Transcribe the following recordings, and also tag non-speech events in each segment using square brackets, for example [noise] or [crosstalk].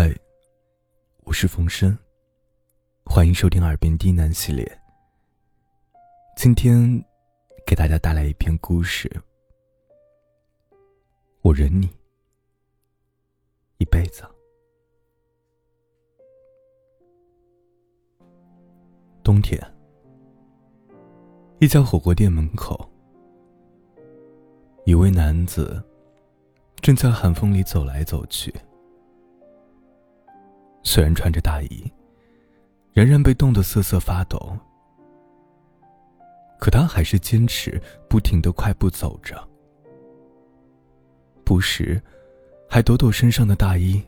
嗨，我是冯生，欢迎收听《耳边低喃》系列。今天给大家带来一篇故事，我忍你一辈子。冬天，一家火锅店门口，一位男子正在寒风里走来走去。虽然穿着大衣，仍然被冻得瑟瑟发抖，可他还是坚持不停的快步走着，不时还抖抖身上的大衣，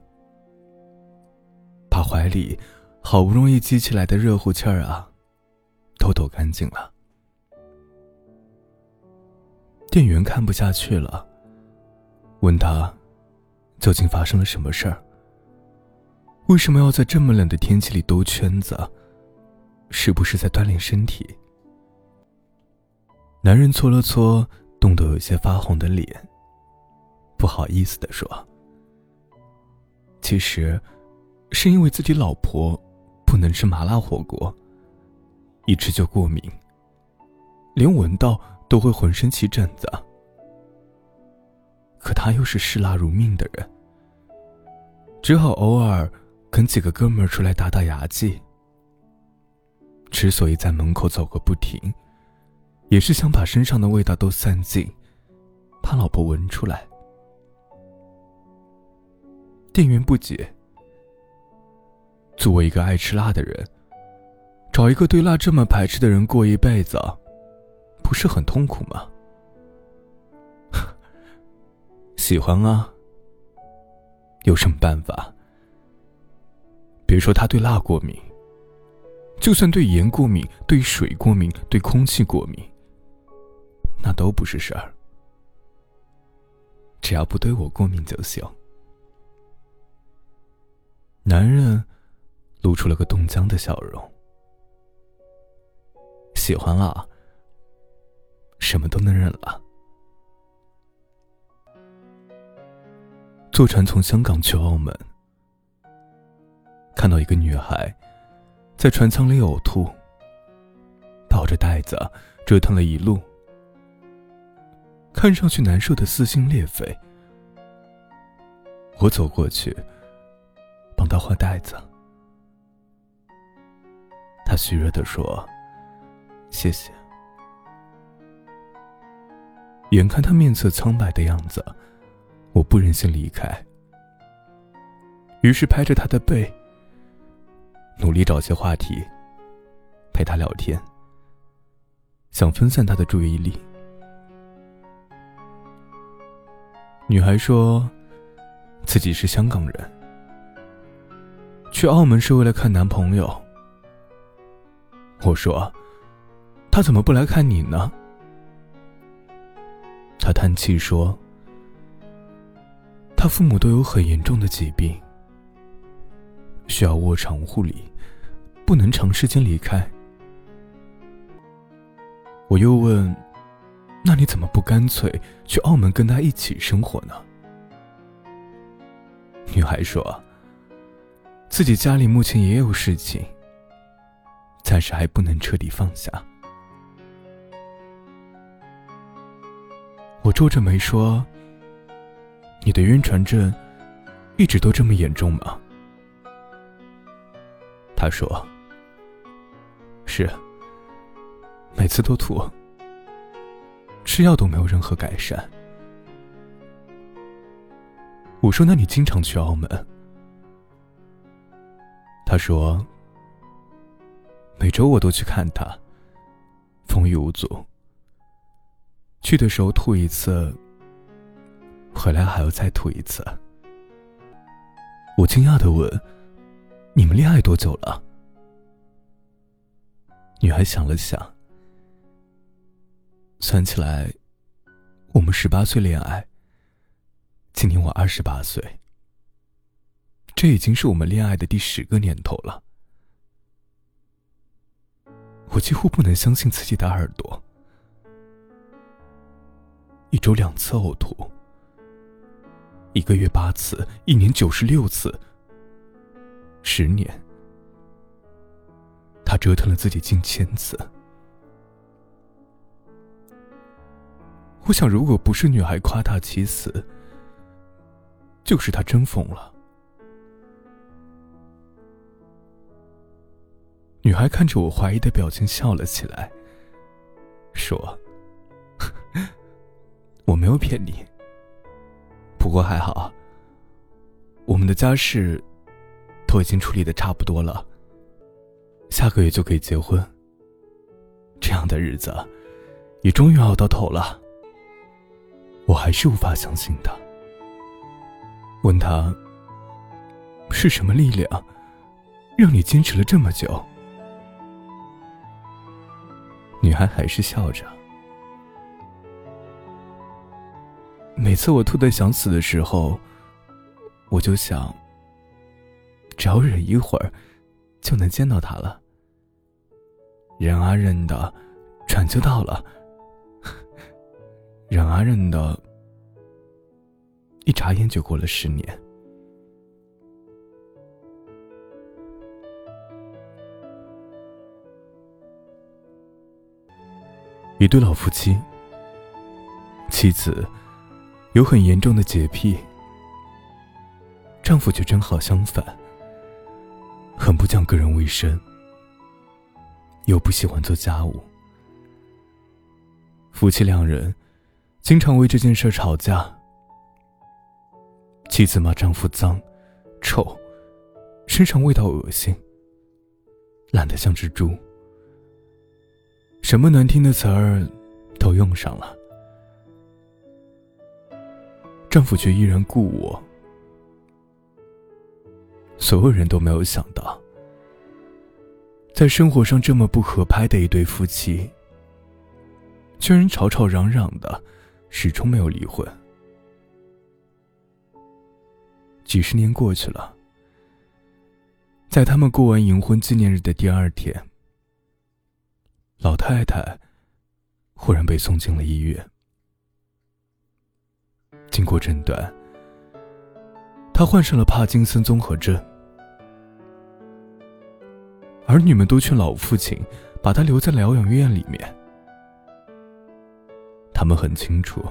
把怀里好不容易积起来的热乎气儿啊，都抖干净了。店员看不下去了，问他究竟发生了什么事儿。为什么要在这么冷的天气里兜圈子？是不是在锻炼身体？男人搓了搓冻得有些发红的脸，不好意思的说：“其实，是因为自己老婆不能吃麻辣火锅，一吃就过敏，连闻到都会浑身起疹子。可他又是嗜辣如命的人，只好偶尔。”跟几个哥们儿出来打打牙祭。之所以在门口走个不停，也是想把身上的味道都散尽，怕老婆闻出来。店员不解：作为一个爱吃辣的人，找一个对辣这么排斥的人过一辈子，不是很痛苦吗？[laughs] 喜欢啊，有什么办法？别说他对辣过敏，就算对盐过敏、对水过敏、对空气过敏，那都不是事儿。只要不对我过敏就行。男人露出了个冻僵的笑容。喜欢啊，什么都能忍了。坐船从香港去澳门。看到一个女孩，在船舱里呕吐，抱着袋子折腾了一路，看上去难受的撕心裂肺。我走过去，帮她换袋子。她虚弱的说：“谢谢。”眼看她面色苍白的样子，我不忍心离开，于是拍着她的背。努力找些话题陪他聊天，想分散他的注意力。女孩说，自己是香港人，去澳门是为了看男朋友。我说，他怎么不来看你呢？他叹气说，他父母都有很严重的疾病。需要卧床护理，不能长时间离开。我又问：“那你怎么不干脆去澳门跟他一起生活呢？”女孩说：“自己家里目前也有事情，暂时还不能彻底放下。”我皱着眉说：“你的晕船症一直都这么严重吗？”他说：“是，每次都吐，吃药都没有任何改善。”我说：“那你经常去澳门？”他说：“每周我都去看他，风雨无阻。去的时候吐一次，回来还要再吐一次。”我惊讶的问。你们恋爱多久了？女孩想了想，算起来，我们十八岁恋爱。今年我二十八岁，这已经是我们恋爱的第十个年头了。我几乎不能相信自己的耳朵，一周两次呕吐，一个月八次，一年九十六次。十年，他折腾了自己近千次。我想，如果不是女孩夸大其词，就是他真疯了。女孩看着我怀疑的表情，笑了起来，说：“ [laughs] 我没有骗你。不过还好，我们的家事都已经处理的差不多了，下个月就可以结婚。这样的日子，也终于熬到头了。”我还是无法相信他，问他：“是什么力量，让你坚持了这么久？”女孩还是笑着。每次我吐的想死的时候，我就想，只要忍一会儿，就能见到他了。忍啊忍的，转就到了。忍啊忍的，一眨眼就过了十年。一对老夫妻，妻子有很严重的洁癖，丈夫却正好相反，很不讲个人卫生，又不喜欢做家务。夫妻两人经常为这件事吵架。妻子骂丈夫脏、臭，身上味道恶心，懒得像只猪。什么难听的词儿都用上了，丈夫却依然顾我。所有人都没有想到，在生活上这么不合拍的一对夫妻，居然吵吵嚷嚷的，始终没有离婚。几十年过去了，在他们过完银婚纪念日的第二天。老太太忽然被送进了医院。经过诊断，她患上了帕金森综合症。儿女们都劝老父亲把他留在疗养院里面。他们很清楚，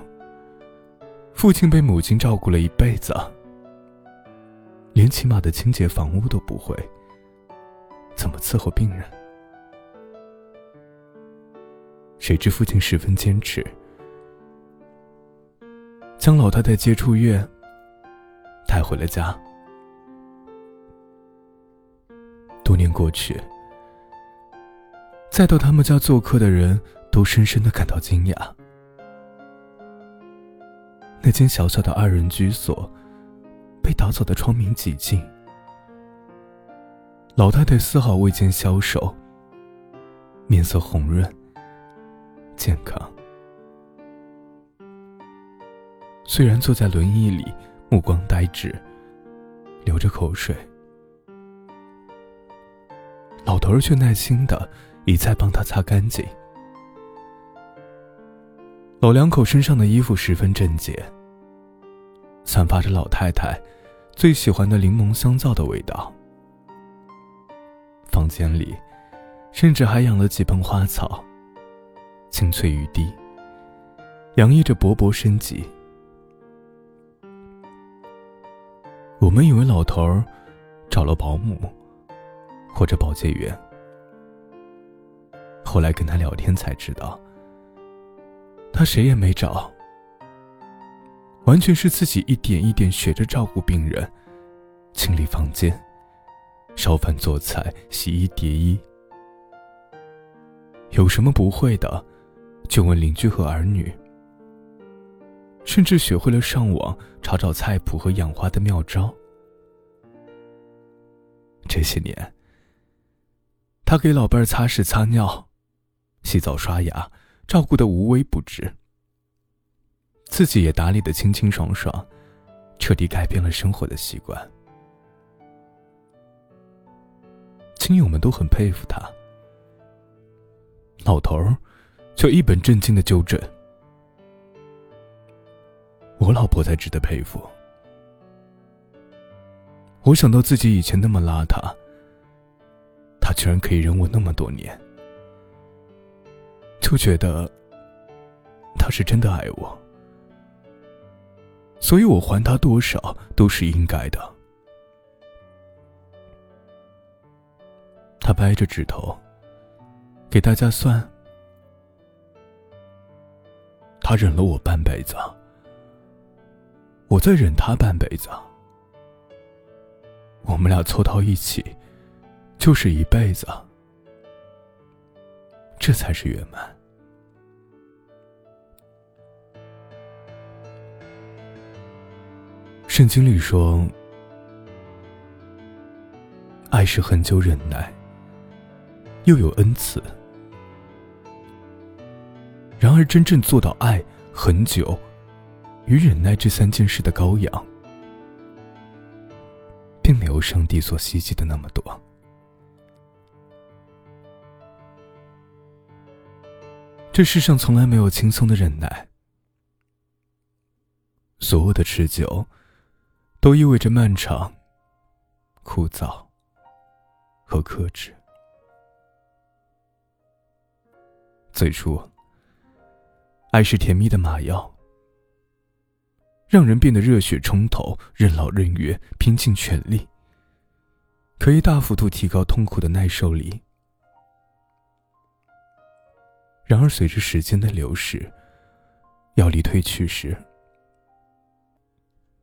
父亲被母亲照顾了一辈子，连起码的清洁房屋都不会，怎么伺候病人？谁知父亲十分坚持，将老太太接出院，带回了家。多年过去，再到他们家做客的人都深深的感到惊讶。那间小小的二人居所，被打扫的窗明几净，老太太丝毫未见消瘦，面色红润。健康。虽然坐在轮椅里，目光呆滞，流着口水，头却耐心的一再帮他擦干净。老两口身上的衣服十分整洁，散发着老太太最喜欢的柠檬香皂的味道。房间里，甚至还养了几盆花草。青翠欲滴，洋溢着勃勃生机。我们以为老头儿找了保姆或者保洁员，后来跟他聊天才知道，他谁也没找，完全是自己一点一点学着照顾病人，清理房间、烧饭做菜、洗衣叠衣，有什么不会的。就问邻居和儿女，甚至学会了上网查找菜谱和养花的妙招。这些年，他给老伴儿擦拭、擦尿、洗澡、刷牙，照顾的无微不至，自己也打理的清清爽爽，彻底改变了生活的习惯。亲友们都很佩服他，老头儿。却一本正经的纠正：“我老婆才值得佩服。我想到自己以前那么邋遢，他居然可以忍我那么多年，就觉得他是真的爱我，所以我还他多少都是应该的。他掰着指头给大家算，他忍了我半辈子，我再忍他半辈子。我们俩凑到一起，就是一辈子，这才是圆满。圣经里说，爱是很久忍耐，又有恩慈。然而，真正做到爱很久与忍耐这三件事的羔羊。并没有上帝所希冀的那么多。这世上从来没有轻松的忍耐，所有的持久，都意味着漫长、枯燥和克制。最初，爱是甜蜜的麻药。让人变得热血冲头、任劳任怨、拼尽全力，可以大幅度提高痛苦的耐受力。然而，随着时间的流逝，药力褪去时，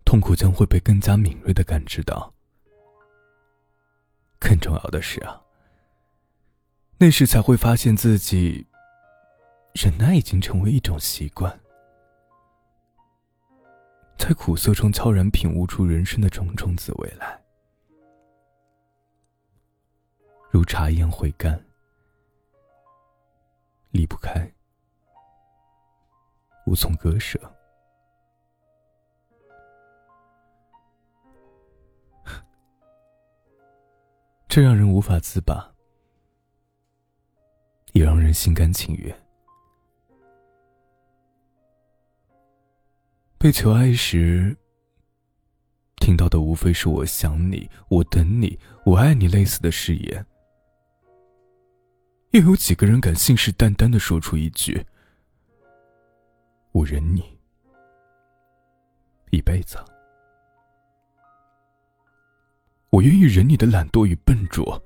痛苦将会被更加敏锐的感知到。更重要的是啊，那时才会发现自己忍耐已经成为一种习惯。在苦涩中悄然品悟出人生的种种滋味来，如茶一样回甘，离不开，无从割舍，这让人无法自拔，也让人心甘情愿。被求爱时，听到的无非是“我想你，我等你，我爱你”类似的誓言。又有几个人敢信誓旦旦的说出一句“我忍你一辈子”？我愿意忍你的懒惰与笨拙，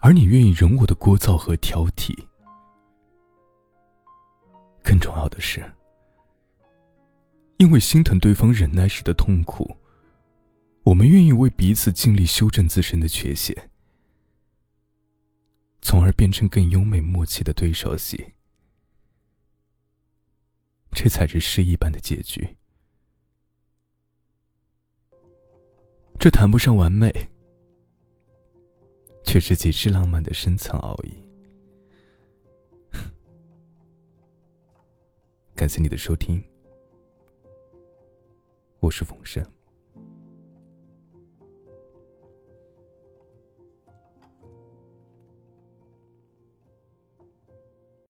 而你愿意忍我的聒噪和挑剔。更重要的是。因为心疼对方忍耐时的痛苦，我们愿意为彼此尽力修正自身的缺陷，从而变成更优美默契的对手戏。这才是诗一般的结局。这谈不上完美，却是极致浪漫的深层奥义。感谢你的收听。我是冯生。